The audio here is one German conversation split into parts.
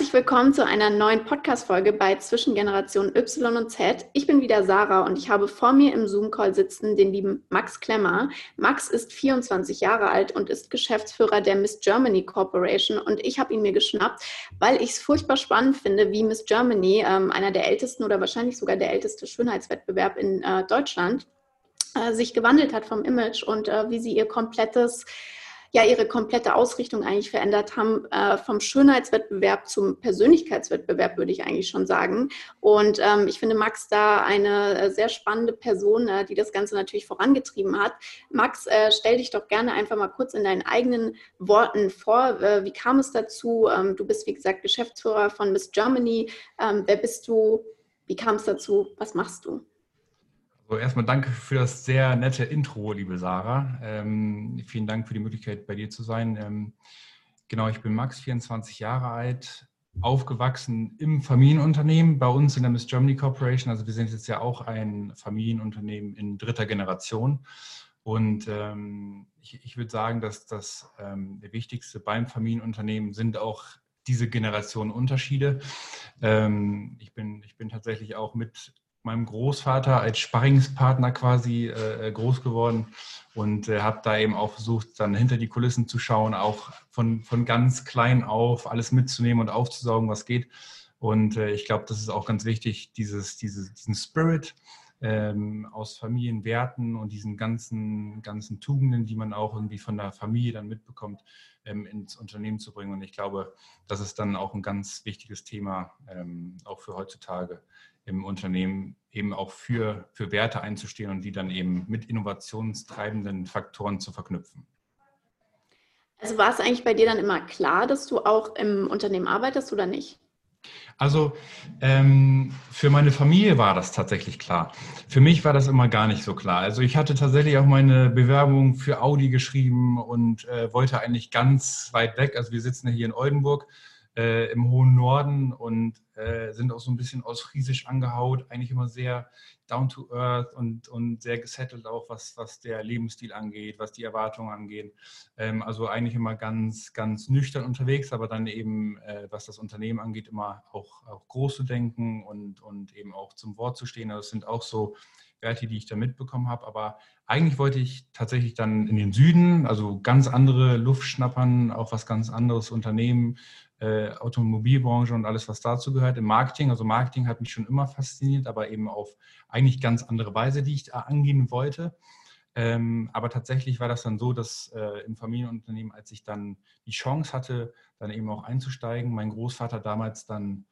Herzlich willkommen zu einer neuen Podcast-Folge bei Zwischengeneration Y und Z. Ich bin wieder Sarah und ich habe vor mir im Zoom-Call sitzen den lieben Max Klemmer. Max ist 24 Jahre alt und ist Geschäftsführer der Miss Germany Corporation und ich habe ihn mir geschnappt, weil ich es furchtbar spannend finde, wie Miss Germany, ähm, einer der ältesten oder wahrscheinlich sogar der älteste Schönheitswettbewerb in äh, Deutschland, äh, sich gewandelt hat vom Image und äh, wie sie ihr komplettes ja ihre komplette Ausrichtung eigentlich verändert haben, äh, vom Schönheitswettbewerb zum Persönlichkeitswettbewerb, würde ich eigentlich schon sagen. Und ähm, ich finde Max da eine äh, sehr spannende Person, äh, die das Ganze natürlich vorangetrieben hat. Max, äh, stell dich doch gerne einfach mal kurz in deinen eigenen Worten vor. Äh, wie kam es dazu? Ähm, du bist, wie gesagt, Geschäftsführer von Miss Germany. Ähm, wer bist du? Wie kam es dazu? Was machst du? So, erstmal danke für das sehr nette Intro, liebe Sarah. Ähm, vielen Dank für die Möglichkeit, bei dir zu sein. Ähm, genau, ich bin Max, 24 Jahre alt, aufgewachsen im Familienunternehmen bei uns in der Miss Germany Corporation. Also wir sind jetzt ja auch ein Familienunternehmen in dritter Generation. Und ähm, ich, ich würde sagen, dass das ähm, wichtigste beim Familienunternehmen sind auch diese Generationenunterschiede. Ähm, ich, bin, ich bin tatsächlich auch mit meinem Großvater als Sparringspartner quasi äh, äh groß geworden und äh, habe da eben auch versucht, dann hinter die Kulissen zu schauen, auch von, von ganz klein auf alles mitzunehmen und aufzusaugen, was geht. Und äh, ich glaube, das ist auch ganz wichtig, dieses, dieses, diesen Spirit ähm, aus Familienwerten und diesen ganzen, ganzen Tugenden, die man auch irgendwie von der Familie dann mitbekommt, ähm, ins Unternehmen zu bringen. Und ich glaube, das ist dann auch ein ganz wichtiges Thema, ähm, auch für heutzutage im Unternehmen eben auch für, für Werte einzustehen und die dann eben mit innovationstreibenden Faktoren zu verknüpfen. Also war es eigentlich bei dir dann immer klar, dass du auch im Unternehmen arbeitest oder nicht? Also ähm, für meine Familie war das tatsächlich klar. Für mich war das immer gar nicht so klar. Also ich hatte tatsächlich auch meine Bewerbung für Audi geschrieben und äh, wollte eigentlich ganz weit weg. Also wir sitzen ja hier in Oldenburg äh, im hohen Norden und äh, sind auch so ein bisschen aus Friesisch angehaut, eigentlich immer sehr down to earth und, und sehr gesettelt auch, was, was der Lebensstil angeht, was die Erwartungen angeht. Ähm, also eigentlich immer ganz, ganz nüchtern unterwegs, aber dann eben, äh, was das Unternehmen angeht, immer auch, auch groß zu denken und, und eben auch zum Wort zu stehen. Also das sind auch so Werte, die ich da mitbekommen habe. Aber eigentlich wollte ich tatsächlich dann in den Süden, also ganz andere Luft schnappern, auch was ganz anderes Unternehmen, äh, Automobilbranche und alles, was dazu gehört, im Marketing. Also Marketing hat mich schon immer fasziniert, aber eben auf eigentlich ganz andere Weise, die ich da angehen wollte. Ähm, aber tatsächlich war das dann so, dass äh, im Familienunternehmen, als ich dann die Chance hatte, dann eben auch einzusteigen, mein Großvater damals dann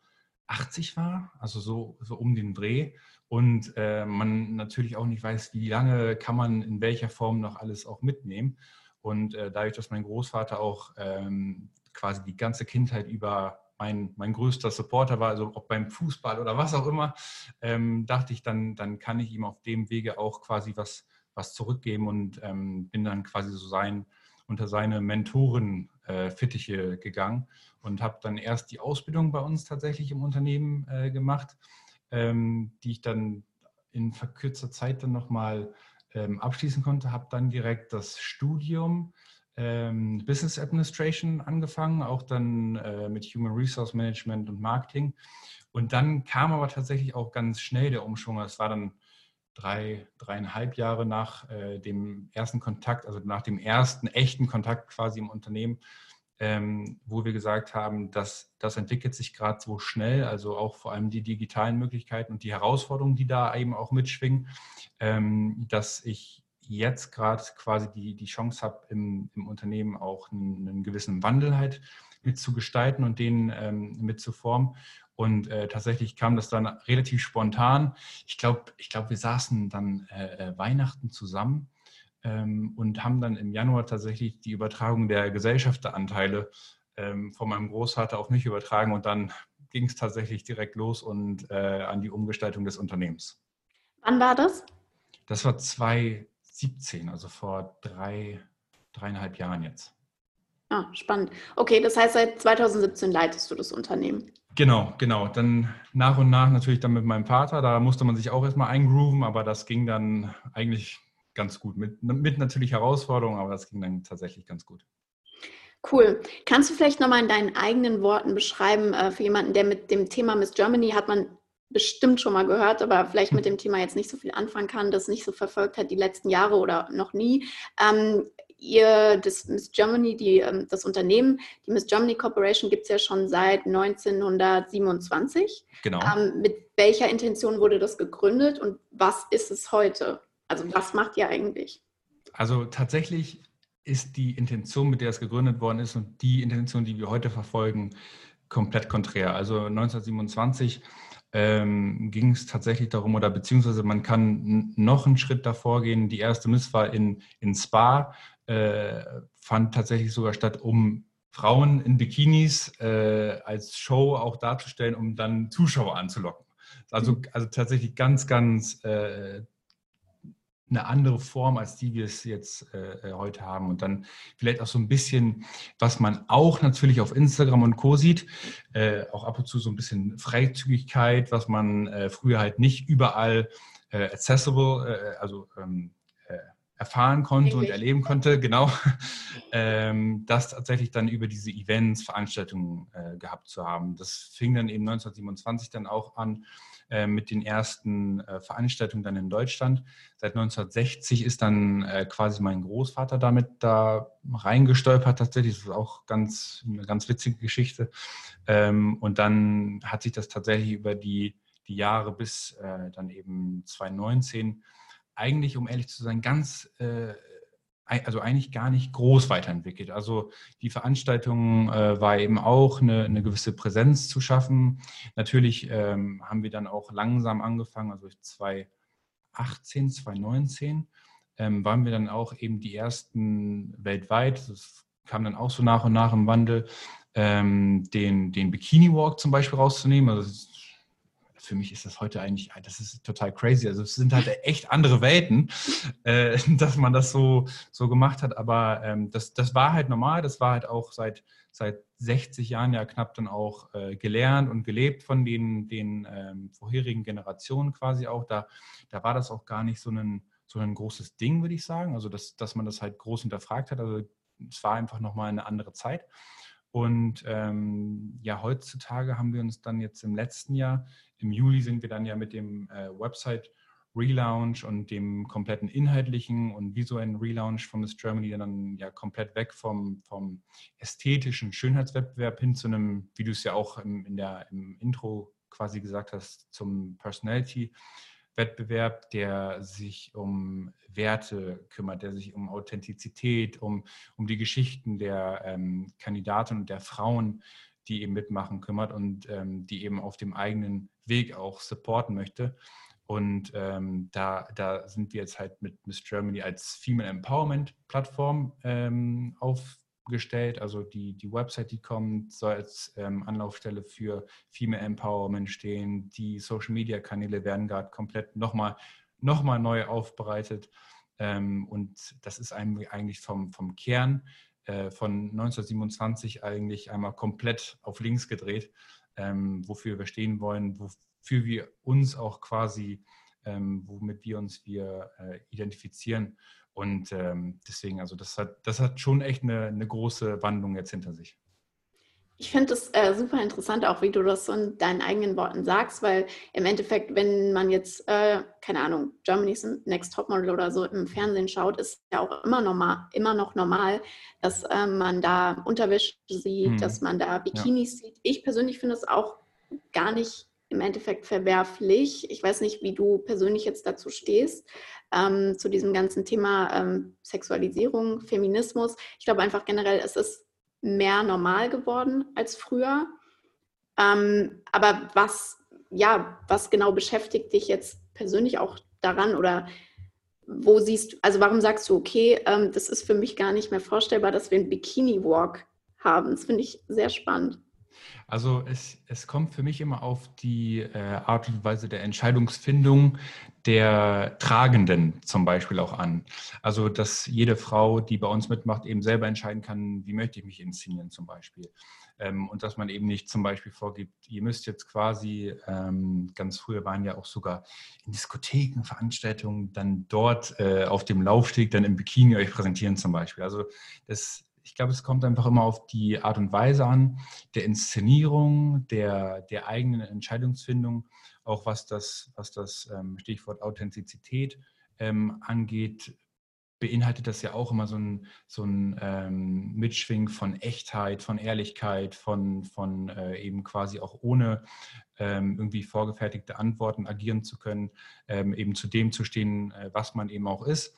80 war, also so, so um den Dreh. Und äh, man natürlich auch nicht weiß, wie lange kann man in welcher Form noch alles auch mitnehmen. Und äh, dadurch, dass mein Großvater auch ähm, quasi die ganze Kindheit über mein, mein größter Supporter war, also ob beim Fußball oder was auch immer, ähm, dachte ich, dann, dann kann ich ihm auf dem Wege auch quasi was, was zurückgeben und ähm, bin dann quasi so sein, unter seine Mentoren äh, gegangen und habe dann erst die Ausbildung bei uns tatsächlich im Unternehmen äh, gemacht, ähm, die ich dann in verkürzter Zeit dann nochmal ähm, abschließen konnte, habe dann direkt das Studium ähm, Business Administration angefangen, auch dann äh, mit Human Resource Management und Marketing. Und dann kam aber tatsächlich auch ganz schnell der Umschwung. Es war dann drei, dreieinhalb Jahre nach äh, dem ersten Kontakt, also nach dem ersten echten Kontakt quasi im Unternehmen, ähm, wo wir gesagt haben, dass das entwickelt sich gerade so schnell, also auch vor allem die digitalen Möglichkeiten und die Herausforderungen, die da eben auch mitschwingen, ähm, dass ich jetzt gerade quasi die, die Chance habe, im, im Unternehmen auch einen, einen, gewissen Wandel halt mit zu gestalten und den ähm, mit zu formen. Und äh, tatsächlich kam das dann relativ spontan. Ich glaube, ich glaub, wir saßen dann äh, äh, Weihnachten zusammen ähm, und haben dann im Januar tatsächlich die Übertragung der Gesellschafteranteile ähm, von meinem Großvater auf mich übertragen und dann ging es tatsächlich direkt los und äh, an die Umgestaltung des Unternehmens. Wann war das? Das war zwei, 2017, also vor drei, dreieinhalb Jahren jetzt. Ah, spannend. Okay, das heißt, seit 2017 leitest du das Unternehmen. Genau, genau. Dann nach und nach natürlich dann mit meinem Vater. Da musste man sich auch erstmal eingrooven, aber das ging dann eigentlich ganz gut. Mit, mit natürlich Herausforderungen, aber das ging dann tatsächlich ganz gut. Cool. Kannst du vielleicht nochmal in deinen eigenen Worten beschreiben, äh, für jemanden, der mit dem Thema Miss Germany hat man bestimmt schon mal gehört, aber vielleicht mit dem Thema jetzt nicht so viel anfangen kann, das nicht so verfolgt hat die letzten Jahre oder noch nie. Ähm, ihr, das Miss Germany, die, ähm, das Unternehmen, die Miss Germany Corporation gibt es ja schon seit 1927. Genau. Ähm, mit welcher Intention wurde das gegründet und was ist es heute? Also was macht ihr eigentlich? Also tatsächlich ist die Intention, mit der es gegründet worden ist und die Intention, die wir heute verfolgen, komplett konträr. Also 1927 ähm, ging es tatsächlich darum, oder beziehungsweise man kann noch einen Schritt davor gehen. Die erste Misswahl in, in Spa äh, fand tatsächlich sogar statt, um Frauen in Bikinis äh, als Show auch darzustellen, um dann Zuschauer anzulocken. Also, also tatsächlich ganz, ganz äh, eine andere Form, als die wir es jetzt äh, heute haben. Und dann vielleicht auch so ein bisschen, was man auch natürlich auf Instagram und Co. sieht, äh, auch ab und zu so ein bisschen Freizügigkeit, was man äh, früher halt nicht überall äh, accessible, äh, also ähm, äh, erfahren konnte und erleben konnte, genau, ähm, das tatsächlich dann über diese Events, Veranstaltungen gehabt zu haben. Das fing dann eben 1927 dann auch an, äh, mit den ersten äh, Veranstaltungen dann in Deutschland. Seit 1960 ist dann äh, quasi mein Großvater damit da reingestolpert tatsächlich. Das ist auch ganz, eine ganz witzige Geschichte. Ähm, und dann hat sich das tatsächlich über die, die Jahre bis dann eben 2019 eigentlich, um ehrlich zu sein, ganz also eigentlich gar nicht groß weiterentwickelt. Also die Veranstaltung äh, war eben auch eine, eine, gewisse Präsenz zu schaffen. Natürlich ähm, haben wir dann auch langsam angefangen, also 2018, 2019 ähm, waren wir dann auch eben die ersten weltweit, das kam dann auch so nach und nach im Wandel, ähm, den, den Bikini Walk zum Beispiel rauszunehmen. Also für mich ist das heute eigentlich, das ist total crazy. Also es sind halt echt andere Welten, äh, dass man das so, so gemacht hat. Aber ähm, das, das war halt normal. Das war halt auch seit, seit 60 Jahren ja knapp dann auch äh, gelernt und gelebt von den, den ähm, vorherigen Generationen quasi auch. Da, da war das auch gar nicht so ein, so ein großes Ding, würde ich sagen. Also dass, dass man das halt groß hinterfragt hat. Also es war einfach nochmal eine andere Zeit. Und ähm, ja, heutzutage haben wir uns dann jetzt im letzten Jahr im Juli sind wir dann ja mit dem äh, Website Relaunch und dem kompletten inhaltlichen und visuellen Relaunch von Miss Germany dann ja komplett weg vom, vom ästhetischen Schönheitswettbewerb hin zu einem, wie du es ja auch im, in der, im Intro quasi gesagt hast, zum Personality. Wettbewerb, der sich um Werte kümmert, der sich um Authentizität, um, um die Geschichten der ähm, Kandidaten und der Frauen die eben mitmachen, kümmert und ähm, die eben auf dem eigenen Weg auch supporten möchte. Und ähm, da, da sind wir jetzt halt mit Miss Germany als Female Empowerment Plattform ähm, aufgestellt. Also die, die Website, die kommt, soll als ähm, Anlaufstelle für Female Empowerment stehen. Die Social Media Kanäle werden gerade komplett nochmal noch mal neu aufbereitet. Ähm, und das ist eigentlich vom, vom Kern äh, von 1927 eigentlich einmal komplett auf links gedreht, ähm, wofür wir stehen wollen, wofür wir uns auch quasi, ähm, womit wir uns wir äh, identifizieren. Und ähm, deswegen, also das hat, das hat schon echt eine, eine große Wandlung jetzt hinter sich. Ich finde es äh, super interessant, auch wie du das so in deinen eigenen Worten sagst, weil im Endeffekt, wenn man jetzt, äh, keine Ahnung, Germany's Next Topmodel oder so im Fernsehen schaut, ist ja auch immer, normal, immer noch normal, dass äh, man da Unterwäsche sieht, mhm. dass man da Bikinis ja. sieht. Ich persönlich finde es auch gar nicht im Endeffekt verwerflich. Ich weiß nicht, wie du persönlich jetzt dazu stehst, ähm, zu diesem ganzen Thema ähm, Sexualisierung, Feminismus. Ich glaube einfach generell, es ist mehr normal geworden als früher. Ähm, aber was, ja, was genau beschäftigt dich jetzt persönlich auch daran oder wo siehst du, also warum sagst du, okay, ähm, das ist für mich gar nicht mehr vorstellbar, dass wir einen Bikini-Walk haben? Das finde ich sehr spannend. Also es, es kommt für mich immer auf die äh, Art und Weise der Entscheidungsfindung der Tragenden zum Beispiel auch an. Also dass jede Frau, die bei uns mitmacht, eben selber entscheiden kann, wie möchte ich mich inszenieren zum Beispiel. Ähm, und dass man eben nicht zum Beispiel vorgibt, ihr müsst jetzt quasi, ähm, ganz früher waren ja auch sogar in Diskotheken, Veranstaltungen, dann dort äh, auf dem Laufsteg dann im Bikini euch präsentieren zum Beispiel. Also das ich glaube, es kommt einfach immer auf die Art und Weise an, der Inszenierung, der, der eigenen Entscheidungsfindung, auch was das, was das ähm, Stichwort Authentizität ähm, angeht, beinhaltet das ja auch immer so ein, so ein ähm, Mitschwing von Echtheit, von Ehrlichkeit, von, von äh, eben quasi auch ohne ähm, irgendwie vorgefertigte Antworten agieren zu können, ähm, eben zu dem zu stehen, äh, was man eben auch ist.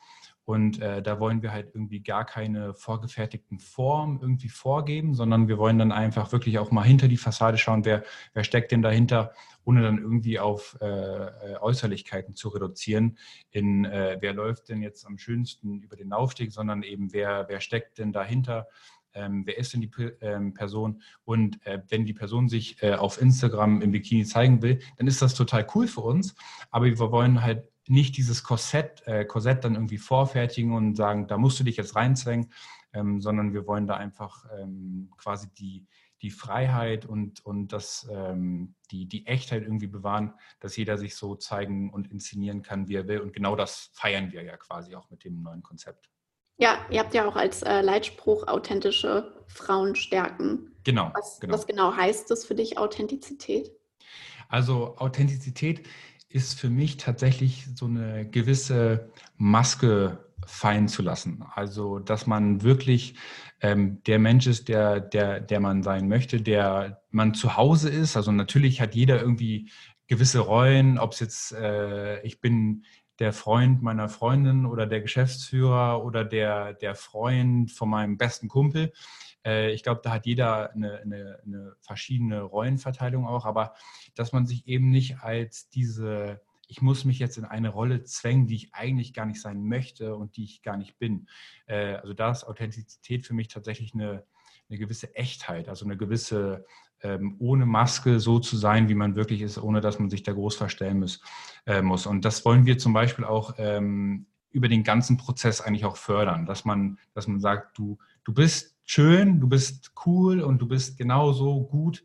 Und äh, da wollen wir halt irgendwie gar keine vorgefertigten Formen irgendwie vorgeben, sondern wir wollen dann einfach wirklich auch mal hinter die Fassade schauen, wer, wer steckt denn dahinter, ohne dann irgendwie auf äh, äh Äußerlichkeiten zu reduzieren, in äh, wer läuft denn jetzt am schönsten über den Laufsteg, sondern eben wer, wer steckt denn dahinter, ähm, wer ist denn die ähm, Person. Und äh, wenn die Person sich äh, auf Instagram im Bikini zeigen will, dann ist das total cool für uns, aber wir wollen halt nicht dieses Korsett, äh, Korsett dann irgendwie vorfertigen und sagen, da musst du dich jetzt reinzwängen, ähm, sondern wir wollen da einfach ähm, quasi die, die Freiheit und, und das, ähm, die, die Echtheit irgendwie bewahren, dass jeder sich so zeigen und inszenieren kann, wie er will. Und genau das feiern wir ja quasi auch mit dem neuen Konzept. Ja, ihr habt ja auch als äh, Leitspruch authentische Frauen stärken. Genau was, genau. was genau heißt das für dich, Authentizität? Also Authentizität ist für mich tatsächlich so eine gewisse Maske fallen zu lassen. Also, dass man wirklich ähm, der Mensch ist, der, der, der man sein möchte, der man zu Hause ist. Also natürlich hat jeder irgendwie gewisse Rollen, ob es jetzt, äh, ich bin der Freund meiner Freundin oder der Geschäftsführer oder der, der Freund von meinem besten Kumpel. Äh, ich glaube, da hat jeder eine, eine, eine, verschiedene Rollenverteilung auch, aber dass man sich eben nicht als diese, ich muss mich jetzt in eine Rolle zwängen, die ich eigentlich gar nicht sein möchte und die ich gar nicht bin. Äh, also da ist Authentizität für mich tatsächlich eine, eine gewisse Echtheit, also eine gewisse ähm, ohne Maske so zu sein, wie man wirklich ist, ohne dass man sich da groß verstellen muss. Äh, muss. Und das wollen wir zum Beispiel auch ähm, über den ganzen Prozess eigentlich auch fördern, dass man, dass man sagt, du, du bist schön, du bist cool und du bist genauso gut,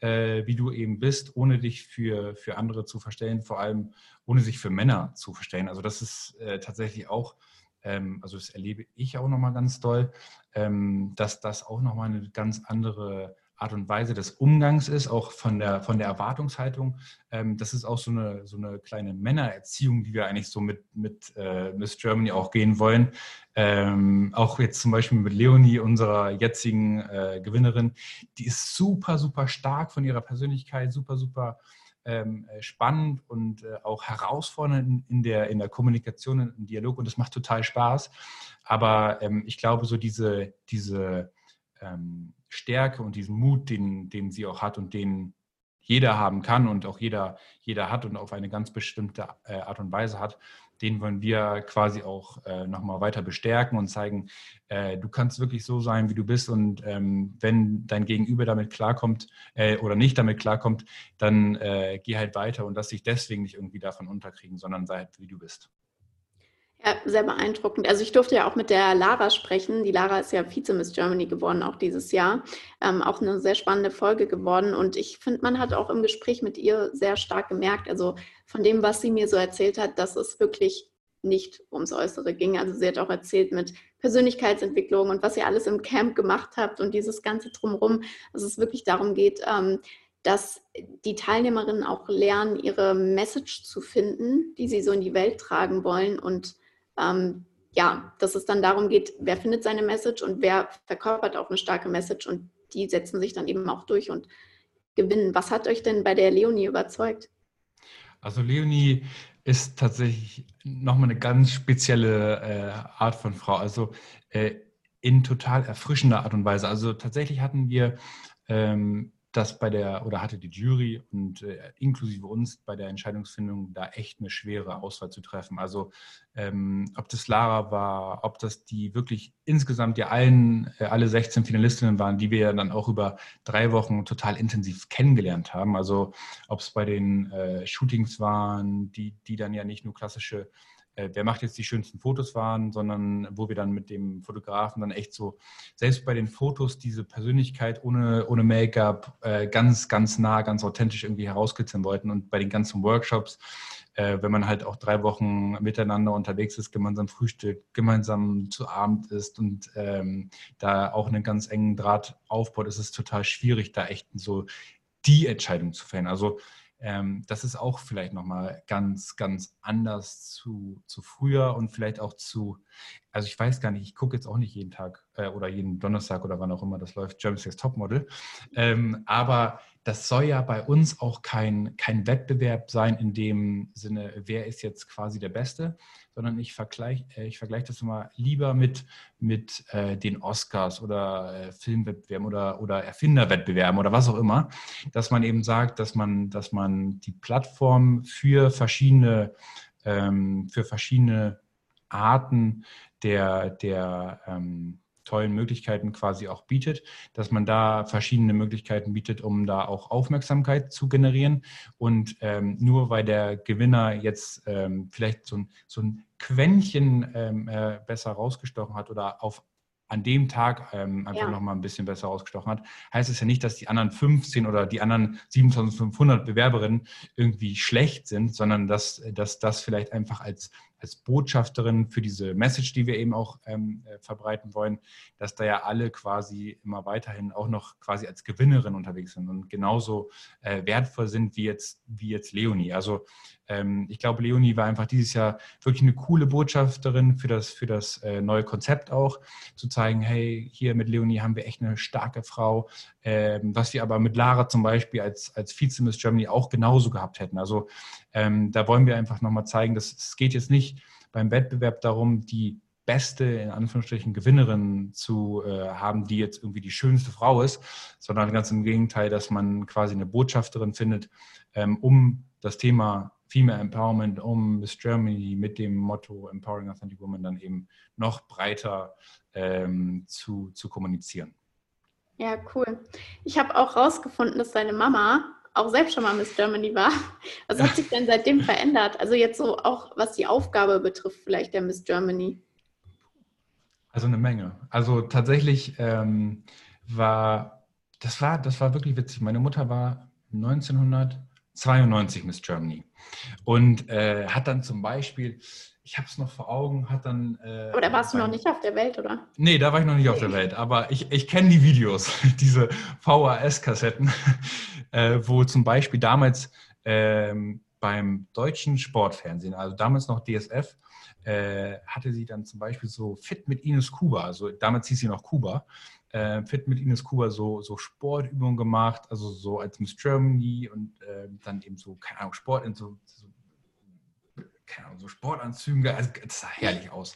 äh, wie du eben bist, ohne dich für, für andere zu verstellen, vor allem ohne sich für Männer zu verstellen. Also das ist äh, tatsächlich auch, ähm, also das erlebe ich auch nochmal ganz doll, ähm, dass das auch nochmal eine ganz andere Art und Weise des Umgangs ist, auch von der, von der Erwartungshaltung. Ähm, das ist auch so eine, so eine kleine Männererziehung, die wir eigentlich so mit, mit äh, Miss Germany auch gehen wollen. Ähm, auch jetzt zum Beispiel mit Leonie, unserer jetzigen äh, Gewinnerin, die ist super, super stark von ihrer Persönlichkeit, super, super ähm, spannend und äh, auch herausfordernd in, in, der, in der Kommunikation, im Dialog und das macht total Spaß. Aber ähm, ich glaube, so diese, diese ähm, Stärke und diesen Mut, den, den sie auch hat und den jeder haben kann und auch jeder, jeder hat und auf eine ganz bestimmte äh, Art und Weise hat, den wollen wir quasi auch äh, nochmal weiter bestärken und zeigen, äh, du kannst wirklich so sein, wie du bist und ähm, wenn dein Gegenüber damit klarkommt äh, oder nicht damit klarkommt, dann äh, geh halt weiter und lass dich deswegen nicht irgendwie davon unterkriegen, sondern sei halt, wie du bist. Ja, sehr beeindruckend. Also ich durfte ja auch mit der Lara sprechen. Die Lara ist ja Vize-Miss Germany geworden, auch dieses Jahr. Ähm, auch eine sehr spannende Folge geworden. Und ich finde, man hat auch im Gespräch mit ihr sehr stark gemerkt, also von dem, was sie mir so erzählt hat, dass es wirklich nicht ums Äußere ging. Also sie hat auch erzählt mit Persönlichkeitsentwicklung und was ihr alles im Camp gemacht habt und dieses ganze drumherum, dass es wirklich darum geht, ähm, dass die Teilnehmerinnen auch lernen, ihre Message zu finden, die sie so in die Welt tragen wollen und ähm, ja, dass es dann darum geht, wer findet seine Message und wer verkörpert auch eine starke Message und die setzen sich dann eben auch durch und gewinnen. Was hat euch denn bei der Leonie überzeugt? Also Leonie ist tatsächlich nochmal eine ganz spezielle äh, Art von Frau. Also äh, in total erfrischender Art und Weise. Also tatsächlich hatten wir ähm, das bei der, oder hatte die Jury und äh, inklusive uns bei der Entscheidungsfindung da echt eine schwere Auswahl zu treffen. Also ähm, ob das Lara war, ob das die wirklich insgesamt ja allen, äh, alle 16 Finalistinnen waren, die wir ja dann auch über drei Wochen total intensiv kennengelernt haben. Also ob es bei den äh, Shootings waren, die, die dann ja nicht nur klassische äh, wer macht jetzt die schönsten Fotos waren, sondern wo wir dann mit dem Fotografen dann echt so, selbst bei den Fotos, diese Persönlichkeit ohne, ohne Make-up äh, ganz, ganz nah, ganz authentisch irgendwie herauskitzeln wollten. Und bei den ganzen Workshops, äh, wenn man halt auch drei Wochen miteinander unterwegs ist, gemeinsam frühstückt, gemeinsam zu Abend ist und ähm, da auch einen ganz engen Draht aufbaut, ist es total schwierig, da echt so die Entscheidung zu fällen. Also ähm, das ist auch vielleicht nochmal ganz, ganz anders zu, zu früher und vielleicht auch zu, also ich weiß gar nicht, ich gucke jetzt auch nicht jeden Tag äh, oder jeden Donnerstag oder wann auch immer das läuft, German Sex Topmodel, ähm, aber das soll ja bei uns auch kein, kein Wettbewerb sein in dem Sinne, wer ist jetzt quasi der Beste, sondern ich vergleiche äh, ich vergleich das mal lieber mit, mit äh, den Oscars oder äh, Filmwettbewerben oder, oder Erfinderwettbewerben oder was auch immer, dass man eben sagt, dass man, dass man die Plattform für verschiedene, ähm, für verschiedene Arten der, der ähm, tollen Möglichkeiten quasi auch bietet, dass man da verschiedene Möglichkeiten bietet, um da auch Aufmerksamkeit zu generieren. Und ähm, nur weil der Gewinner jetzt ähm, vielleicht so ein, so ein Quäntchen ähm, äh, besser rausgestochen hat oder auf an dem Tag ähm, einfach ja. nochmal ein bisschen besser ausgestochen hat, heißt es ja nicht, dass die anderen 15 oder die anderen 7500 Bewerberinnen irgendwie schlecht sind, sondern dass, dass das vielleicht einfach als als Botschafterin für diese Message, die wir eben auch ähm, äh, verbreiten wollen, dass da ja alle quasi immer weiterhin auch noch quasi als Gewinnerin unterwegs sind und genauso äh, wertvoll sind wie jetzt, wie jetzt Leonie. Also ähm, ich glaube, Leonie war einfach dieses Jahr wirklich eine coole Botschafterin für das, für das äh, neue Konzept auch, zu zeigen, hey, hier mit Leonie haben wir echt eine starke Frau, ähm, was wir aber mit Lara zum Beispiel als, als Vize-Miss Germany auch genauso gehabt hätten. Also ähm, da wollen wir einfach nochmal zeigen, dass es geht jetzt nicht beim Wettbewerb darum, die beste, in Anführungsstrichen, Gewinnerin zu äh, haben, die jetzt irgendwie die schönste Frau ist, sondern ganz im Gegenteil, dass man quasi eine Botschafterin findet, ähm, um das Thema Female Empowerment, um Miss Germany mit dem Motto Empowering Authentic Women dann eben noch breiter ähm, zu, zu kommunizieren. Ja, cool. Ich habe auch rausgefunden, dass deine Mama auch selbst schon mal Miss Germany war. Was hat sich denn seitdem verändert? Also jetzt so auch, was die Aufgabe betrifft, vielleicht der Miss Germany. Also eine Menge. Also tatsächlich ähm, war, das war, das war wirklich witzig. Meine Mutter war 1992 Miss Germany und äh, hat dann zum Beispiel ich habe es noch vor Augen, hat dann. Äh, aber da warst du noch nicht auf der Welt, oder? Nee, da war ich noch nicht auf der Welt. Aber ich, ich kenne die Videos, diese VHS-Kassetten, äh, wo zum Beispiel damals ähm, beim deutschen Sportfernsehen, also damals noch DSF, äh, hatte sie dann zum Beispiel so Fit mit Ines Kuba, also damals hieß sie noch Kuba, äh, Fit mit Ines Kuba so, so Sportübungen gemacht, also so als Miss Germany und äh, dann eben so, keine Ahnung, Sport in so, so keine Ahnung, so Sportanzügen, also das sah herrlich aus.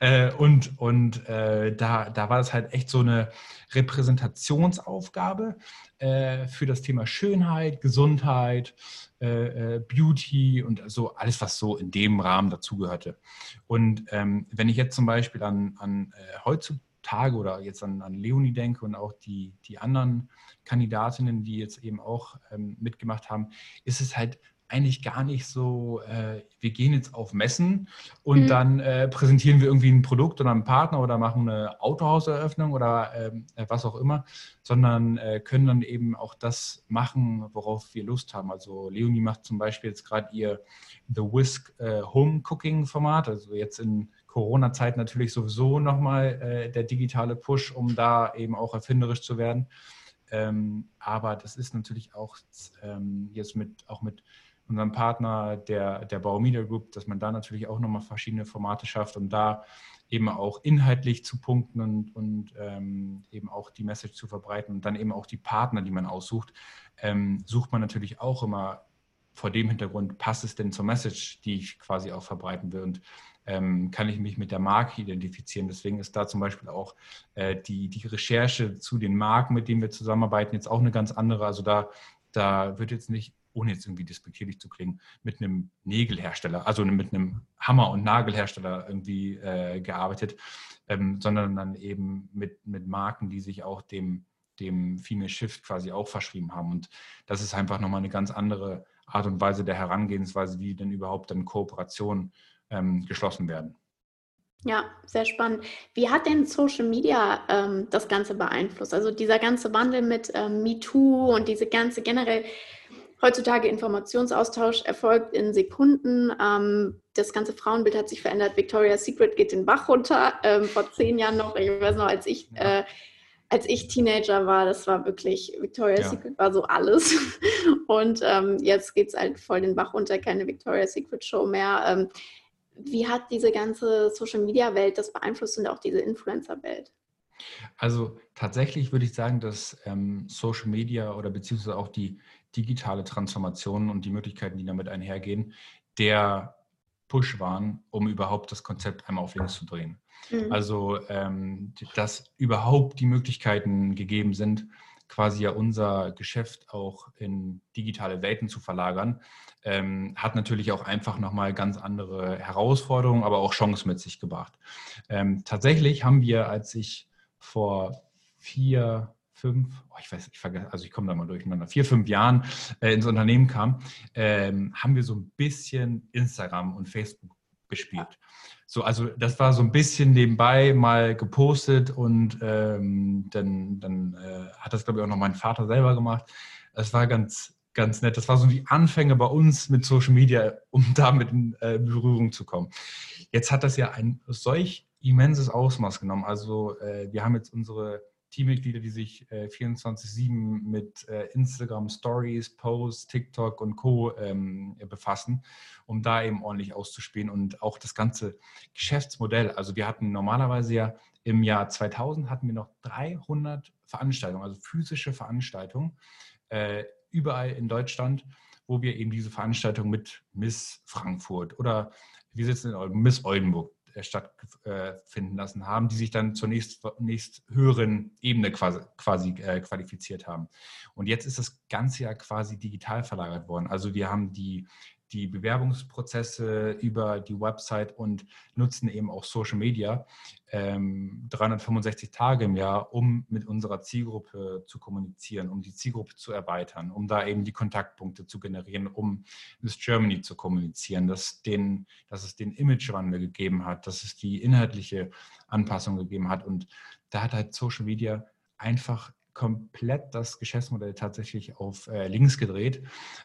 Äh, und und äh, da, da war das halt echt so eine Repräsentationsaufgabe äh, für das Thema Schönheit, Gesundheit, äh, äh, Beauty und so alles, was so in dem Rahmen dazugehörte. Und ähm, wenn ich jetzt zum Beispiel an, an äh, heutzutage oder jetzt an, an Leonie denke und auch die, die anderen Kandidatinnen, die jetzt eben auch ähm, mitgemacht haben, ist es halt eigentlich gar nicht so, äh, wir gehen jetzt auf Messen und mhm. dann äh, präsentieren wir irgendwie ein Produkt oder einen Partner oder machen eine Autohauseröffnung oder ähm, äh, was auch immer, sondern äh, können dann eben auch das machen, worauf wir Lust haben. Also Leonie macht zum Beispiel jetzt gerade ihr The Whisk äh, Home Cooking Format, also jetzt in Corona-Zeit natürlich sowieso nochmal äh, der digitale Push, um da eben auch erfinderisch zu werden. Ähm, aber das ist natürlich auch ähm, jetzt mit, auch mit unserem Partner der, der Bau Media Group, dass man da natürlich auch nochmal verschiedene Formate schafft, um da eben auch inhaltlich zu punkten und, und ähm, eben auch die Message zu verbreiten und dann eben auch die Partner, die man aussucht, ähm, sucht man natürlich auch immer vor dem Hintergrund, passt es denn zur Message, die ich quasi auch verbreiten will. Und ähm, kann ich mich mit der Marke identifizieren. Deswegen ist da zum Beispiel auch äh, die, die Recherche zu den Marken, mit denen wir zusammenarbeiten, jetzt auch eine ganz andere. Also da, da wird jetzt nicht ohne jetzt irgendwie despektierlich zu klingen, mit einem Nägelhersteller, also mit einem Hammer- und Nagelhersteller irgendwie äh, gearbeitet, ähm, sondern dann eben mit, mit Marken, die sich auch dem, dem Female Shift quasi auch verschrieben haben. Und das ist einfach nochmal eine ganz andere Art und Weise der Herangehensweise, wie denn überhaupt dann Kooperationen ähm, geschlossen werden. Ja, sehr spannend. Wie hat denn Social Media ähm, das Ganze beeinflusst? Also dieser ganze Wandel mit ähm, MeToo und diese ganze generell heutzutage Informationsaustausch erfolgt in Sekunden. Ähm, das ganze Frauenbild hat sich verändert. Victoria's Secret geht den Bach runter. Ähm, vor zehn Jahren noch, ich weiß noch, als ich äh, als ich Teenager war, das war wirklich, Victoria's ja. Secret war so alles. Und ähm, jetzt geht es halt voll den Bach runter, keine Victoria's Secret Show mehr. Ähm, wie hat diese ganze Social Media Welt das beeinflusst und auch diese Influencer Welt? Also tatsächlich würde ich sagen, dass ähm, Social Media oder beziehungsweise auch die digitale Transformation und die Möglichkeiten, die damit einhergehen, der Push waren, um überhaupt das Konzept einmal auf links zu drehen. Mhm. Also, ähm, dass überhaupt die Möglichkeiten gegeben sind, quasi ja unser Geschäft auch in digitale Welten zu verlagern, ähm, hat natürlich auch einfach nochmal ganz andere Herausforderungen, aber auch Chancen mit sich gebracht. Ähm, tatsächlich haben wir, als ich vor vier, fünf, oh, ich weiß, ich vergesse, also ich komme da mal durcheinander, vier, fünf Jahren äh, ins Unternehmen kam, ähm, haben wir so ein bisschen Instagram und Facebook bespielt. So, also das war so ein bisschen nebenbei mal gepostet und ähm, dann, dann äh, hat das, glaube ich, auch noch mein Vater selber gemacht. Das war ganz, ganz nett. Das war so die Anfänge bei uns mit Social Media, um damit in äh, Berührung zu kommen. Jetzt hat das ja ein solch immenses Ausmaß genommen. Also äh, wir haben jetzt unsere Teammitglieder, die sich äh, 24-7 mit äh, Instagram Stories, Posts, TikTok und Co. Ähm, befassen, um da eben ordentlich auszuspielen und auch das ganze Geschäftsmodell. Also wir hatten normalerweise ja im Jahr 2000 hatten wir noch 300 Veranstaltungen, also physische Veranstaltungen äh, überall in Deutschland, wo wir eben diese Veranstaltung mit Miss Frankfurt oder wir sitzen in Miss Oldenburg äh, stattfinden lassen haben, die sich dann zur nächst, nächst höheren Ebene quasi, quasi äh, qualifiziert haben. Und jetzt ist das Ganze ja quasi digital verlagert worden. Also wir haben die die Bewerbungsprozesse über die Website und nutzen eben auch Social Media ähm, 365 Tage im Jahr, um mit unserer Zielgruppe zu kommunizieren, um die Zielgruppe zu erweitern, um da eben die Kontaktpunkte zu generieren, um Miss Germany zu kommunizieren, dass, den, dass es den Imagewandel gegeben hat, dass es die inhaltliche Anpassung gegeben hat. Und da hat halt Social Media einfach komplett das Geschäftsmodell tatsächlich auf äh, links gedreht.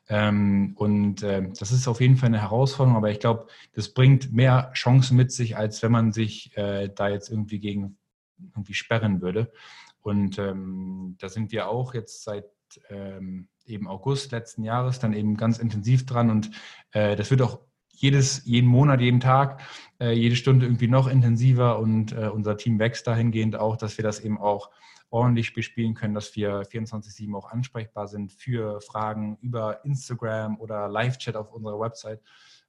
Ähm, und äh, das ist auf jeden Fall eine Herausforderung, aber ich glaube, das bringt mehr Chancen mit sich, als wenn man sich äh, da jetzt irgendwie gegen irgendwie sperren würde. Und ähm, da sind wir auch jetzt seit ähm, eben August letzten Jahres dann eben ganz intensiv dran und äh, das wird auch jedes, jeden Monat, jeden Tag, äh, jede Stunde irgendwie noch intensiver und äh, unser Team wächst dahingehend auch, dass wir das eben auch ordentlich bespielen können, dass wir 24-7 auch ansprechbar sind für Fragen über Instagram oder Live-Chat auf unserer Website.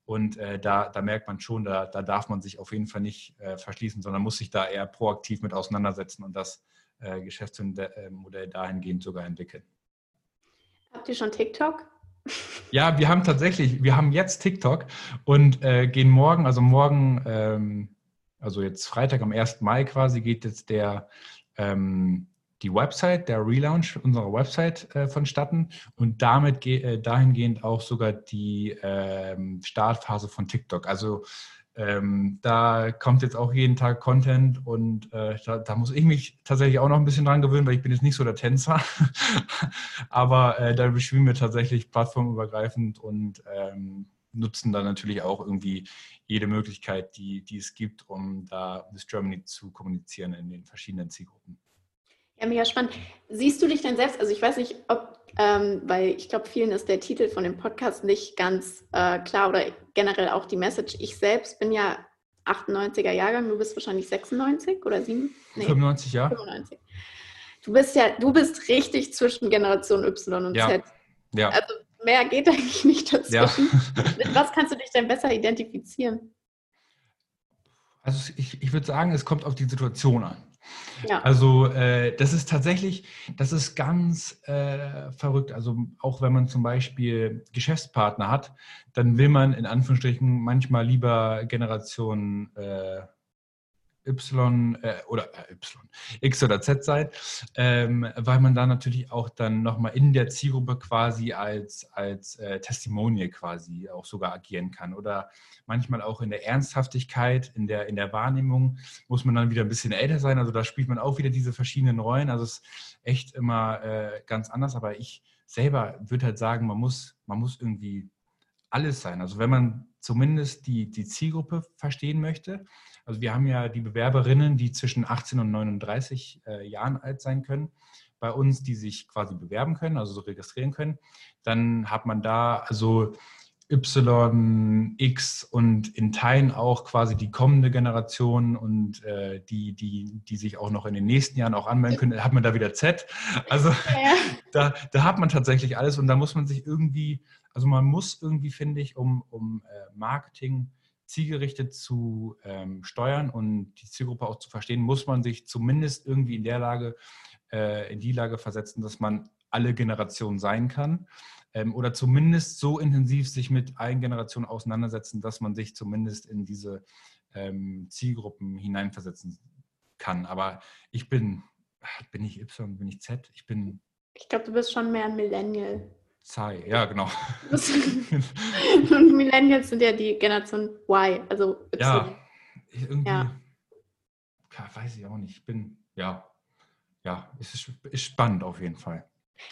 Und äh, da, da merkt man schon, da, da darf man sich auf jeden Fall nicht äh, verschließen, sondern muss sich da eher proaktiv mit auseinandersetzen und das äh, Geschäftsmodell dahingehend sogar entwickeln. Habt ihr schon TikTok? Ja, wir haben tatsächlich, wir haben jetzt TikTok und äh, gehen morgen, also morgen, ähm, also jetzt Freitag am 1. Mai quasi, geht jetzt der ähm, die Website, der Relaunch unserer Website äh, vonstatten und damit äh, dahingehend auch sogar die ähm, Startphase von TikTok. Also ähm, da kommt jetzt auch jeden Tag Content und äh, da, da, muss ich mich tatsächlich auch noch ein bisschen dran gewöhnen, weil ich bin jetzt nicht so der Tänzer. Aber äh, da bespielen wir tatsächlich plattformübergreifend und ähm, nutzen dann natürlich auch irgendwie jede Möglichkeit, die, die es gibt, um da Miss Germany zu kommunizieren in den verschiedenen Zielgruppen. Ja, mega spannend. Siehst du dich denn selbst, also ich weiß nicht, ob, ähm, weil ich glaube, vielen ist der Titel von dem Podcast nicht ganz äh, klar oder generell auch die Message. Ich selbst bin ja 98er Jahrgang, du bist wahrscheinlich 96 oder 7? Nee, 95, ja. 95. Du bist ja, du bist richtig zwischen Generation Y und ja. Z. Ja. Also mehr geht eigentlich nicht dazwischen. Ja. Was kannst du dich denn besser identifizieren? Also ich, ich würde sagen, es kommt auf die Situation an. Ja. Also äh, das ist tatsächlich, das ist ganz äh, verrückt. Also auch wenn man zum Beispiel Geschäftspartner hat, dann will man in Anführungsstrichen manchmal lieber Generation äh, Y äh, oder äh, Y, X oder Z sein, ähm, weil man da natürlich auch dann nochmal in der Zielgruppe quasi als, als äh, Testimonial quasi auch sogar agieren kann. Oder manchmal auch in der Ernsthaftigkeit, in der, in der Wahrnehmung muss man dann wieder ein bisschen älter sein. Also da spielt man auch wieder diese verschiedenen Rollen. Also es ist echt immer äh, ganz anders. Aber ich selber würde halt sagen, man muss, man muss irgendwie alles sein. Also wenn man zumindest die, die Zielgruppe verstehen möchte, also wir haben ja die Bewerberinnen, die zwischen 18 und 39 äh, Jahren alt sein können, bei uns, die sich quasi bewerben können, also so registrieren können. Dann hat man da also Y, X und in Teilen auch quasi die kommende Generation und äh, die, die, die sich auch noch in den nächsten Jahren auch anmelden können, hat man da wieder Z. Also ja. da, da hat man tatsächlich alles und da muss man sich irgendwie, also man muss irgendwie, finde ich, um, um äh, Marketing zielgerichtet zu ähm, steuern und die Zielgruppe auch zu verstehen, muss man sich zumindest irgendwie in der Lage, äh, in die Lage versetzen, dass man alle Generationen sein kann ähm, oder zumindest so intensiv sich mit allen Generationen auseinandersetzen, dass man sich zumindest in diese ähm, Zielgruppen hineinversetzen kann. Aber ich bin, bin ich Y, bin ich Z? Ich bin. Ich glaube, du bist schon mehr ein Millennial. Sei, ja, genau. Und Millennials sind ja die Generation Y, also Y. Ja, irgendwie, ja. weiß ich auch nicht. Ich bin, ja, ja, es ist, ist spannend auf jeden Fall.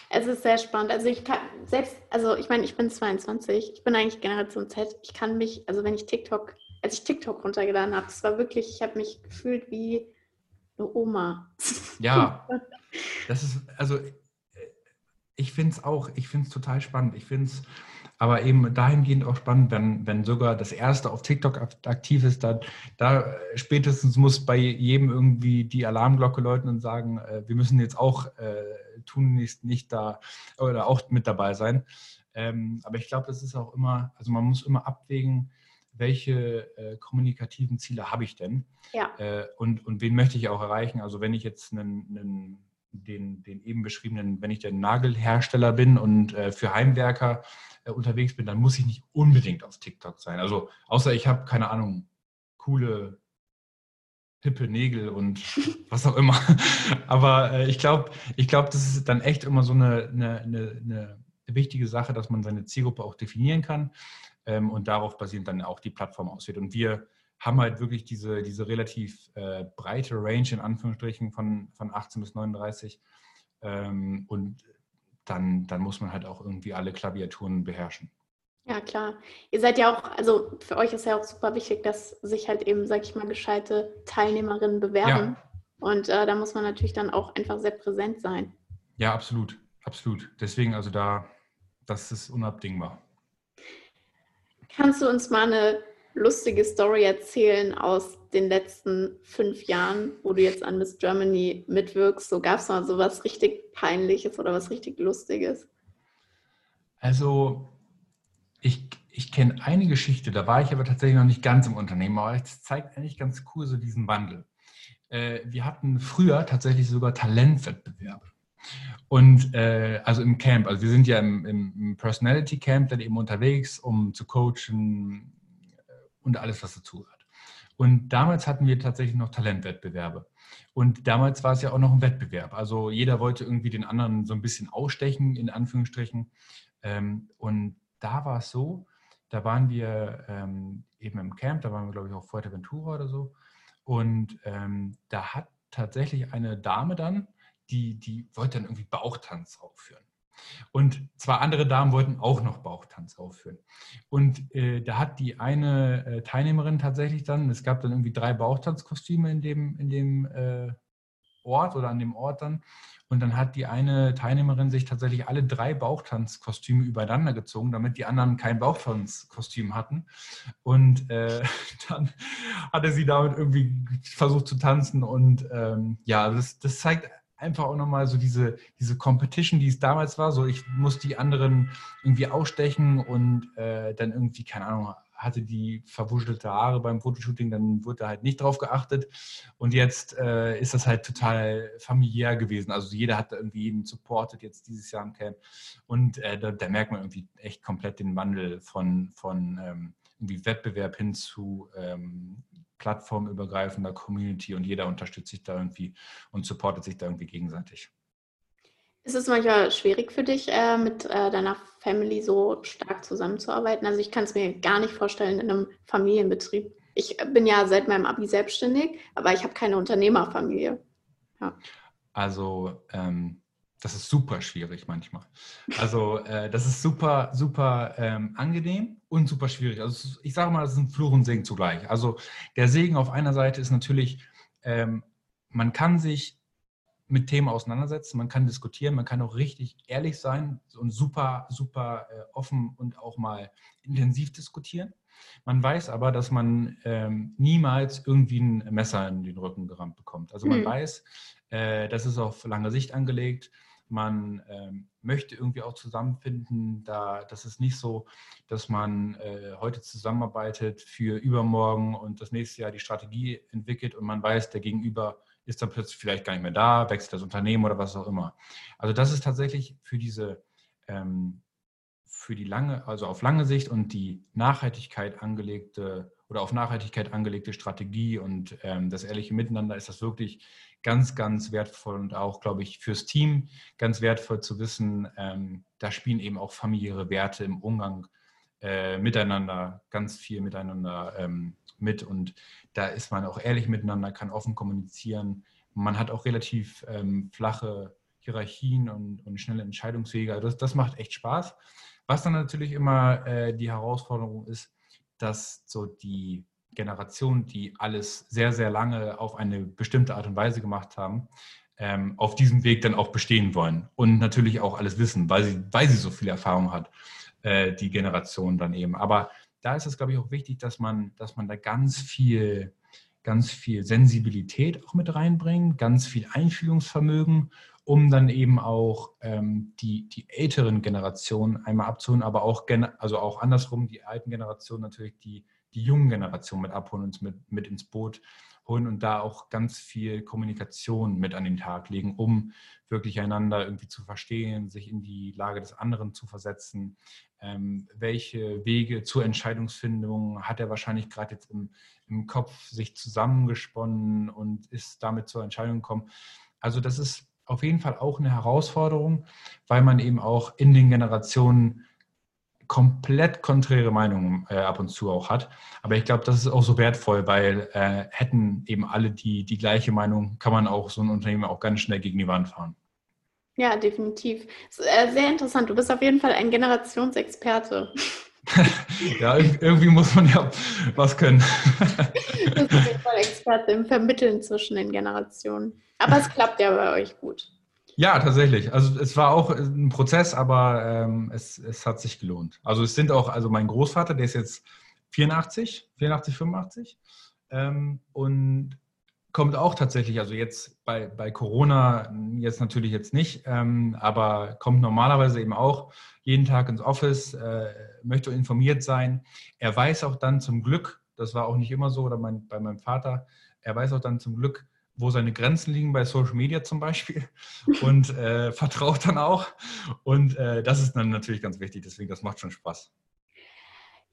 Es ist sehr spannend. Also ich kann selbst, also ich meine, ich bin 22, ich bin eigentlich Generation Z. Ich kann mich, also wenn ich TikTok, als ich TikTok runtergeladen habe, das war wirklich, ich habe mich gefühlt wie eine Oma. Ja, das ist, also ich finde es auch, ich finde es total spannend. Ich finde es aber eben dahingehend auch spannend, wenn, wenn sogar das erste auf TikTok aktiv ist, da, da spätestens muss bei jedem irgendwie die Alarmglocke läuten und sagen, äh, wir müssen jetzt auch äh, tun nicht, nicht da oder auch mit dabei sein. Ähm, aber ich glaube, das ist auch immer, also man muss immer abwägen, welche äh, kommunikativen Ziele habe ich denn? Ja. Äh, und, und wen möchte ich auch erreichen? Also wenn ich jetzt einen, einen den, den eben beschriebenen, wenn ich der Nagelhersteller bin und äh, für Heimwerker äh, unterwegs bin, dann muss ich nicht unbedingt auf TikTok sein. Also außer ich habe, keine Ahnung, coole, hippe Nägel und was auch immer. Aber äh, ich glaube, ich glaub, das ist dann echt immer so eine, eine, eine, wichtige Sache, dass man seine Zielgruppe auch definieren kann ähm, und darauf basierend dann auch die Plattform auswählt. Und wir haben halt wirklich diese, diese relativ äh, breite Range in Anführungsstrichen von, von 18 bis 39. Ähm, und dann, dann muss man halt auch irgendwie alle Klaviaturen beherrschen. Ja, klar. Ihr seid ja auch, also für euch ist ja auch super wichtig, dass sich halt eben, sag ich mal, gescheite Teilnehmerinnen bewerben. Ja. Und äh, da muss man natürlich dann auch einfach sehr präsent sein. Ja, absolut. Absolut. Deswegen, also da, das ist unabdingbar. Kannst du uns mal eine lustige Story erzählen aus den letzten fünf Jahren, wo du jetzt an Miss Germany mitwirkst? So gab es mal so was richtig Peinliches oder was richtig Lustiges? Also, ich, ich kenne eine Geschichte, da war ich aber tatsächlich noch nicht ganz im Unternehmen, aber es zeigt eigentlich ganz cool so diesen Wandel. Äh, wir hatten früher tatsächlich sogar Talentwettbewerbe. Und äh, also im Camp, also wir sind ja im, im Personality Camp dann eben unterwegs, um zu coachen, und alles, was dazugehört. Und damals hatten wir tatsächlich noch Talentwettbewerbe. Und damals war es ja auch noch ein Wettbewerb. Also jeder wollte irgendwie den anderen so ein bisschen ausstechen, in Anführungsstrichen. Ähm, und da war es so, da waren wir ähm, eben im Camp, da waren wir, glaube ich, auf Fuerteventura oder so. Und ähm, da hat tatsächlich eine Dame dann, die, die wollte dann irgendwie Bauchtanz aufführen. Und zwar andere Damen wollten auch noch Bauchtanz aufführen. Und äh, da hat die eine äh, Teilnehmerin tatsächlich dann, es gab dann irgendwie drei Bauchtanzkostüme in dem, in dem äh, Ort oder an dem Ort dann. Und dann hat die eine Teilnehmerin sich tatsächlich alle drei Bauchtanzkostüme übereinander gezogen, damit die anderen kein Bauchtanzkostüm hatten. Und äh, dann hatte sie damit irgendwie versucht zu tanzen. Und ähm, ja, das, das zeigt einfach auch nochmal so diese, diese Competition, die es damals war. So, ich muss die anderen irgendwie ausstechen und äh, dann irgendwie, keine Ahnung, hatte die verwuschelte Haare beim Fotoshooting, dann wurde da halt nicht drauf geachtet. Und jetzt äh, ist das halt total familiär gewesen. Also jeder hat da irgendwie jeden supportet jetzt dieses Jahr im Camp. Und äh, da, da, merkt man irgendwie echt komplett den Wandel von, von ähm, irgendwie Wettbewerb hin zu ähm, plattformübergreifender Community und jeder unterstützt sich da irgendwie und supportet sich da irgendwie gegenseitig. Ist es manchmal schwierig für dich, äh, mit äh, deiner Family so stark zusammenzuarbeiten? Also ich kann es mir gar nicht vorstellen in einem Familienbetrieb. Ich bin ja seit meinem Abi selbstständig, aber ich habe keine Unternehmerfamilie. Ja. Also ähm, das ist super schwierig manchmal. Also äh, das ist super, super ähm, angenehm und super schwierig. Also ich sage mal, das ist ein Fluch und Segen zugleich. Also der Segen auf einer Seite ist natürlich, ähm, man kann sich mit Themen auseinandersetzen, man kann diskutieren, man kann auch richtig ehrlich sein und super, super äh, offen und auch mal intensiv diskutieren. Man weiß aber, dass man ähm, niemals irgendwie ein Messer in den Rücken gerammt bekommt. Also man mhm. weiß, äh, das ist auf lange Sicht angelegt. Man ähm, möchte irgendwie auch zusammenfinden. Da, das ist nicht so, dass man äh, heute zusammenarbeitet für übermorgen und das nächste Jahr die Strategie entwickelt und man weiß, der Gegenüber ist dann plötzlich vielleicht gar nicht mehr da, wechselt das Unternehmen oder was auch immer. Also das ist tatsächlich für diese, ähm, für die lange, also auf lange Sicht und die Nachhaltigkeit angelegte oder auf Nachhaltigkeit angelegte Strategie und ähm, das ehrliche Miteinander ist das wirklich ganz, ganz wertvoll und auch, glaube ich, fürs Team ganz wertvoll zu wissen, ähm, da spielen eben auch familiäre Werte im Umgang äh, miteinander ganz viel miteinander ähm, mit und da ist man auch ehrlich miteinander, kann offen kommunizieren. Man hat auch relativ ähm, flache Hierarchien und, und, schnelle Entscheidungswege. Also das, das macht echt Spaß. Was dann natürlich immer äh, die Herausforderung ist, dass so die Generationen, die alles sehr, sehr lange auf eine bestimmte Art und Weise gemacht haben, ähm, auf diesem Weg dann auch bestehen wollen und natürlich auch alles wissen, weil sie, weil sie so viel Erfahrung hat, äh, die Generation dann eben. Aber da ist es, glaube ich, auch wichtig, dass man, dass man da ganz viel, ganz viel Sensibilität auch mit reinbringt, ganz viel Einfühlungsvermögen, um dann eben auch ähm, die, die älteren Generationen einmal abzuholen, aber auch, also auch andersrum, die alten Generationen natürlich die, die jungen Generationen mit abholen und mit, mit ins Boot holen und da auch ganz viel Kommunikation mit an den Tag legen, um wirklich einander irgendwie zu verstehen, sich in die Lage des anderen zu versetzen. Ähm, welche Wege zur Entscheidungsfindung hat er wahrscheinlich gerade jetzt im, im Kopf sich zusammengesponnen und ist damit zur Entscheidung gekommen? Also das ist auf jeden Fall auch eine Herausforderung, weil man eben auch in den Generationen komplett konträre Meinungen äh, ab und zu auch hat. Aber ich glaube, das ist auch so wertvoll, weil äh, hätten eben alle die, die gleiche Meinung, kann man auch so ein Unternehmen auch ganz schnell gegen die Wand fahren. Ja, definitiv. Äh, sehr interessant. Du bist auf jeden Fall ein Generationsexperte. ja, irgendwie muss man ja was können. du bist auf jeden Fall Experte im Vermitteln zwischen den Generationen. Aber es klappt ja bei euch gut. Ja, tatsächlich. Also es war auch ein Prozess, aber ähm, es, es hat sich gelohnt. Also es sind auch, also mein Großvater, der ist jetzt 84, 84, 85 ähm, und kommt auch tatsächlich, also jetzt bei, bei Corona jetzt natürlich jetzt nicht, ähm, aber kommt normalerweise eben auch jeden Tag ins Office, äh, möchte informiert sein. Er weiß auch dann zum Glück, das war auch nicht immer so, oder mein, bei meinem Vater, er weiß auch dann zum Glück, wo seine Grenzen liegen bei Social Media zum Beispiel und äh, vertraut dann auch. Und äh, das ist dann natürlich ganz wichtig, deswegen das macht schon Spaß.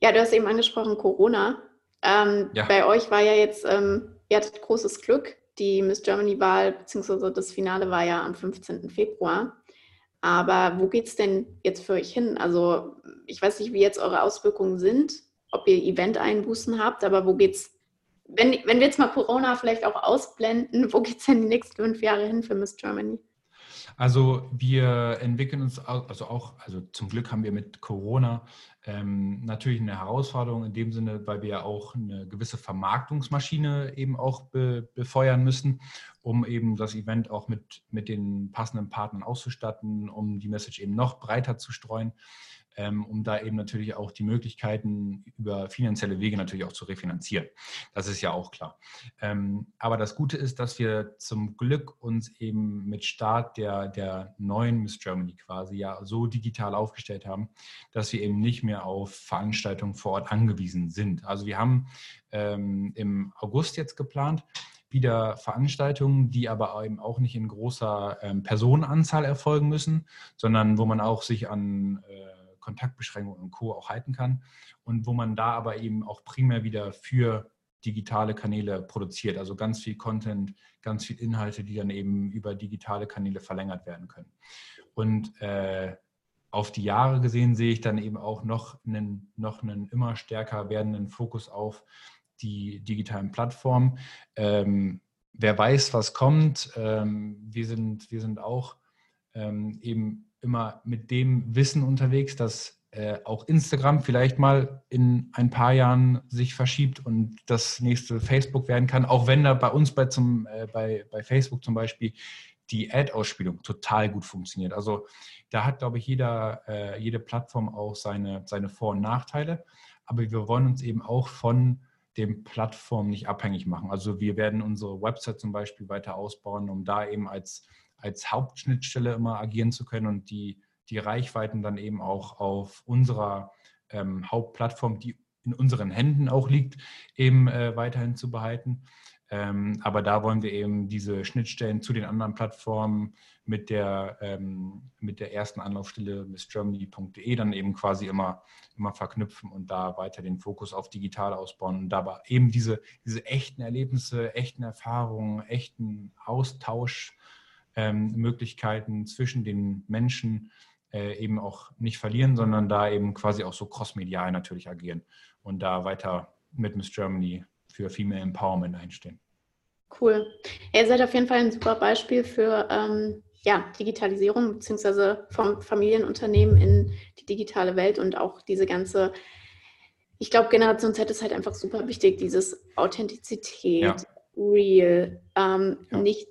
Ja, du hast eben angesprochen Corona. Ähm, ja. Bei euch war ja jetzt, ähm, ihr hattet großes Glück. Die Miss Germany-Wahl bzw. das Finale war ja am 15. Februar. Aber wo geht es denn jetzt für euch hin? Also ich weiß nicht, wie jetzt eure Auswirkungen sind, ob ihr Event-Einbußen habt, aber wo geht es wenn, wenn wir jetzt mal Corona vielleicht auch ausblenden, wo geht es denn die nächsten fünf Jahre hin für Miss Germany? Also wir entwickeln uns also auch, also zum Glück haben wir mit Corona ähm, natürlich eine Herausforderung in dem Sinne, weil wir ja auch eine gewisse Vermarktungsmaschine eben auch be, befeuern müssen, um eben das Event auch mit, mit den passenden Partnern auszustatten, um die Message eben noch breiter zu streuen. Ähm, um da eben natürlich auch die Möglichkeiten über finanzielle Wege natürlich auch zu refinanzieren. Das ist ja auch klar. Ähm, aber das Gute ist, dass wir zum Glück uns eben mit Start der, der neuen Miss Germany quasi ja so digital aufgestellt haben, dass wir eben nicht mehr auf Veranstaltungen vor Ort angewiesen sind. Also wir haben ähm, im August jetzt geplant, wieder Veranstaltungen, die aber eben auch nicht in großer Personenanzahl erfolgen müssen, sondern wo man auch sich an äh, Kontaktbeschränkungen und Co. auch halten kann und wo man da aber eben auch primär wieder für digitale Kanäle produziert, also ganz viel Content, ganz viel Inhalte, die dann eben über digitale Kanäle verlängert werden können. Und äh, auf die Jahre gesehen sehe ich dann eben auch noch einen, noch einen immer stärker werdenden Fokus auf die digitalen Plattformen. Ähm, wer weiß, was kommt. Ähm, wir, sind, wir sind auch ähm, eben immer mit dem Wissen unterwegs, dass äh, auch Instagram vielleicht mal in ein paar Jahren sich verschiebt und das nächste Facebook werden kann, auch wenn da bei uns bei, zum, äh, bei, bei Facebook zum Beispiel die Ad-Ausspielung total gut funktioniert. Also da hat, glaube ich, jeder, äh, jede Plattform auch seine, seine Vor- und Nachteile. Aber wir wollen uns eben auch von den Plattformen nicht abhängig machen. Also wir werden unsere Website zum Beispiel weiter ausbauen, um da eben als als Hauptschnittstelle immer agieren zu können und die, die Reichweiten dann eben auch auf unserer ähm, Hauptplattform, die in unseren Händen auch liegt, eben äh, weiterhin zu behalten. Ähm, aber da wollen wir eben diese Schnittstellen zu den anderen Plattformen mit der, ähm, mit der ersten Anlaufstelle missgermany.de dann eben quasi immer, immer verknüpfen und da weiter den Fokus auf digital ausbauen und dabei eben diese, diese echten Erlebnisse, echten Erfahrungen, echten Austausch ähm, Möglichkeiten zwischen den Menschen äh, eben auch nicht verlieren, sondern da eben quasi auch so crossmedial natürlich agieren und da weiter mit Miss Germany für Female Empowerment einstehen. Cool. Ihr seid auf jeden Fall ein super Beispiel für ähm, ja, Digitalisierung beziehungsweise vom Familienunternehmen in die digitale Welt und auch diese ganze, ich glaube, Generation Z ist halt einfach super wichtig, dieses Authentizität, ja. real, ähm, ja. nicht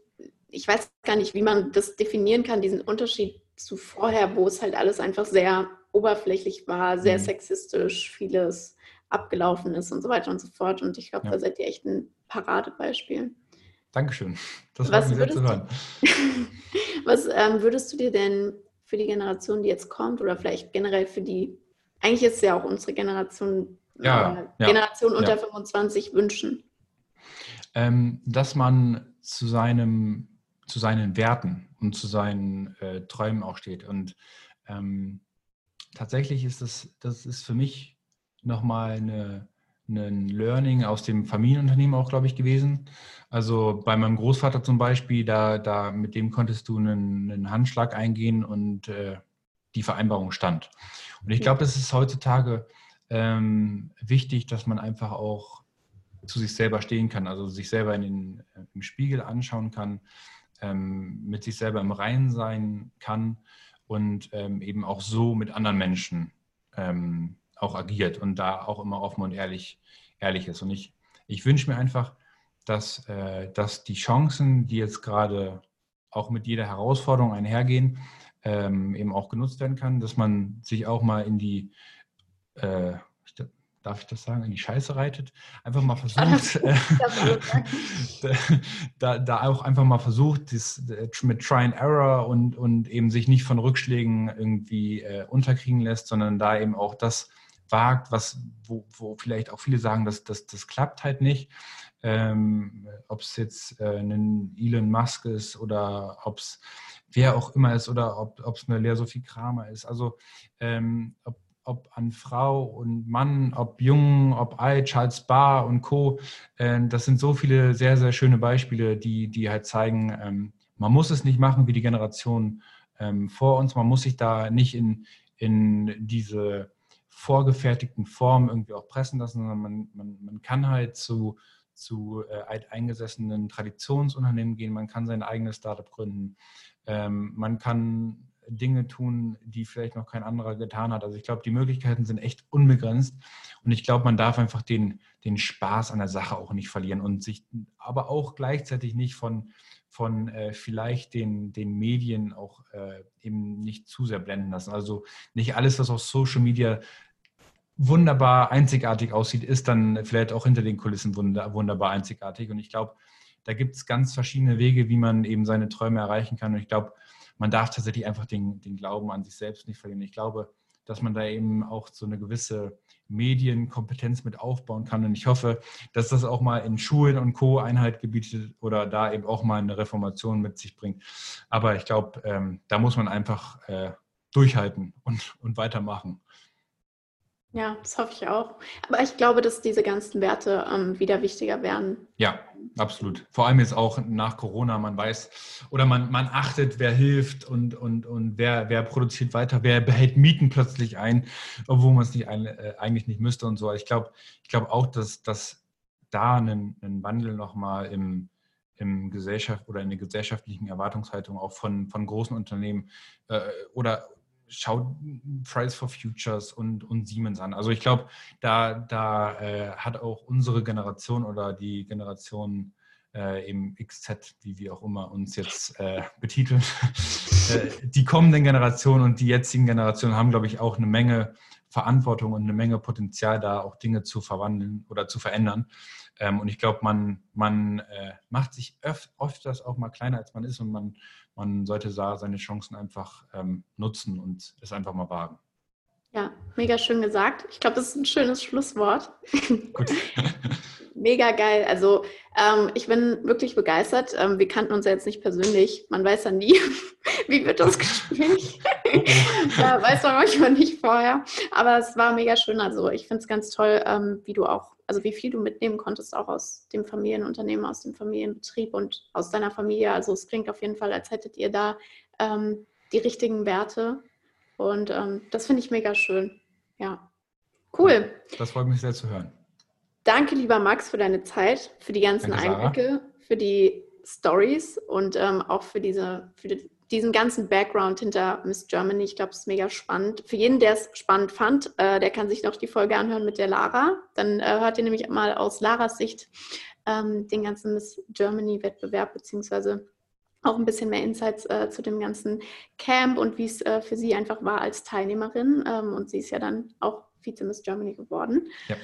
ich weiß gar nicht, wie man das definieren kann, diesen Unterschied zu vorher, wo es halt alles einfach sehr oberflächlich war, sehr mhm. sexistisch, vieles abgelaufen ist und so weiter und so fort. Und ich glaube, ja. da seid ihr echt ein Paradebeispiel. Dankeschön. Das war sehr zu hören. was ähm, würdest du dir denn für die Generation, die jetzt kommt, oder vielleicht generell für die, eigentlich ist es ja auch unsere Generation, ja, äh, Generation ja, unter ja. 25 wünschen? Ähm, dass man zu seinem zu seinen Werten und zu seinen äh, Träumen auch steht. Und ähm, tatsächlich ist das, das ist für mich nochmal eine, ein Learning aus dem Familienunternehmen auch, glaube ich, gewesen. Also bei meinem Großvater zum Beispiel, da, da mit dem konntest du einen, einen Handschlag eingehen und äh, die Vereinbarung stand. Und ich glaube, es ist heutzutage ähm, wichtig, dass man einfach auch zu sich selber stehen kann, also sich selber in den, äh, im Spiegel anschauen kann ähm, mit sich selber im Reinen sein kann und ähm, eben auch so mit anderen Menschen ähm, auch agiert und da auch immer offen und ehrlich, ehrlich ist. Und ich, ich wünsche mir einfach, dass, äh, dass die Chancen, die jetzt gerade auch mit jeder Herausforderung einhergehen, ähm, eben auch genutzt werden kann, dass man sich auch mal in die, äh, darf ich das sagen, in die Scheiße reitet. Einfach mal versucht, äh, da, da, auch einfach mal versucht, das, mit Try and Error und, und eben sich nicht von Rückschlägen irgendwie äh, unterkriegen lässt, sondern da eben auch das wagt, was, wo, wo vielleicht auch viele sagen, dass das, das klappt halt nicht. Ähm, ob es jetzt äh, ein Elon Musk ist oder ob es wer auch immer ist oder ob es eine Lea Sophie Kramer ist. Also ähm, ob ob an Frau und Mann, ob jung, ob alt, Charles Barr und Co. Ähm, das sind so viele sehr, sehr schöne Beispiele, die, die halt zeigen, ähm, man muss es nicht machen wie die Generation ähm, vor uns. Man muss sich da nicht in, in diese vorgefertigten Formen irgendwie auch pressen lassen, sondern man, man, man kann halt zu, zu äh, alteingesessenen Traditionsunternehmen gehen, man kann sein eigenes Startup gründen, man kann Dinge tun, die vielleicht noch kein anderer getan hat. Also ich glaube, die Möglichkeiten sind echt unbegrenzt und ich glaube, man darf einfach den, den Spaß an der Sache auch nicht verlieren und sich aber auch gleichzeitig nicht von, von äh, vielleicht den, den Medien auch äh, eben nicht zu sehr blenden lassen. Also nicht alles, was auf Social Media wunderbar einzigartig aussieht, ist dann vielleicht auch hinter den Kulissen wunder, wunderbar einzigartig. Und ich glaube, da gibt es ganz verschiedene Wege, wie man eben seine Träume erreichen kann. Und ich glaube, man darf tatsächlich einfach den, den Glauben an sich selbst nicht verlieren. Ich glaube, dass man da eben auch so eine gewisse Medienkompetenz mit aufbauen kann. Und ich hoffe, dass das auch mal in Schulen und Co. Einheit gebietet oder da eben auch mal eine Reformation mit sich bringt. Aber ich glaube, ähm, da muss man einfach äh, durchhalten und, und weitermachen. Ja, das hoffe ich auch. Aber ich glaube, dass diese ganzen Werte ähm, wieder wichtiger werden. Ja, absolut. Vor allem jetzt auch nach Corona, man weiß oder man, man achtet, wer hilft und, und, und wer, wer produziert weiter, wer behält Mieten plötzlich ein, obwohl man es nicht ein, äh, eigentlich nicht müsste und so. Ich glaube ich glaub auch, dass, dass da ein, Wandel nochmal im, im Gesellschaft oder in der gesellschaftlichen Erwartungshaltung auch von, von großen Unternehmen äh, oder schaut Fridays for Futures und, und Siemens an. Also ich glaube, da, da äh, hat auch unsere Generation oder die Generation äh, im XZ, wie wir auch immer uns jetzt äh, betiteln, äh, die kommenden Generationen und die jetzigen Generationen haben, glaube ich, auch eine Menge Verantwortung und eine Menge Potenzial, da auch Dinge zu verwandeln oder zu verändern. Ähm, und ich glaube, man, man äh, macht sich öf oft das auch mal kleiner, als man ist und man, man sollte da seine Chancen einfach ähm, nutzen und es einfach mal wagen. Ja, mega schön gesagt. Ich glaube, das ist ein schönes Schlusswort. Gut. mega geil. Also ähm, ich bin wirklich begeistert. Ähm, wir kannten uns ja jetzt nicht persönlich. Man weiß ja nie, wie wird das Gespräch. ja, weiß man manchmal nicht vorher. Aber es war mega schön. Also ich finde es ganz toll, ähm, wie du auch also wie viel du mitnehmen konntest, auch aus dem Familienunternehmen, aus dem Familienbetrieb und aus deiner Familie. Also es klingt auf jeden Fall, als hättet ihr da ähm, die richtigen Werte. Und ähm, das finde ich mega schön. Ja. Cool. Das freut mich sehr zu hören. Danke, lieber Max, für deine Zeit, für die ganzen Danke, Einblicke, für die Stories und ähm, auch für diese, für die, diesen ganzen Background hinter Miss Germany. Ich glaube, es ist mega spannend. Für jeden, der es spannend fand, äh, der kann sich noch die Folge anhören mit der Lara. Dann äh, hört ihr nämlich mal aus Laras Sicht ähm, den ganzen Miss Germany-Wettbewerb, beziehungsweise auch ein bisschen mehr Insights äh, zu dem ganzen Camp und wie es äh, für sie einfach war als Teilnehmerin. Ähm, und sie ist ja dann auch Vize Miss Germany geworden. Ja,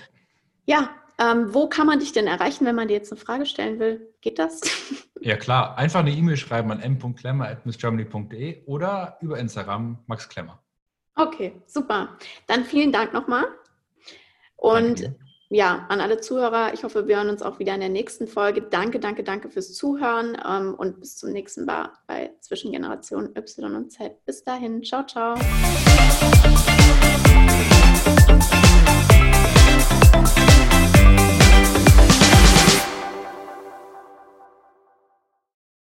ja ähm, wo kann man dich denn erreichen, wenn man dir jetzt eine Frage stellen will? Geht das? Ja, klar. Einfach eine E-Mail schreiben an m.klemmer.missgermany.de oder über Instagram Max Klemmer. Okay, super. Dann vielen Dank nochmal. Und danke. ja, an alle Zuhörer, ich hoffe, wir hören uns auch wieder in der nächsten Folge. Danke, danke, danke fürs Zuhören ähm, und bis zum nächsten Mal bei Zwischengeneration Y und Z. Bis dahin, ciao, ciao.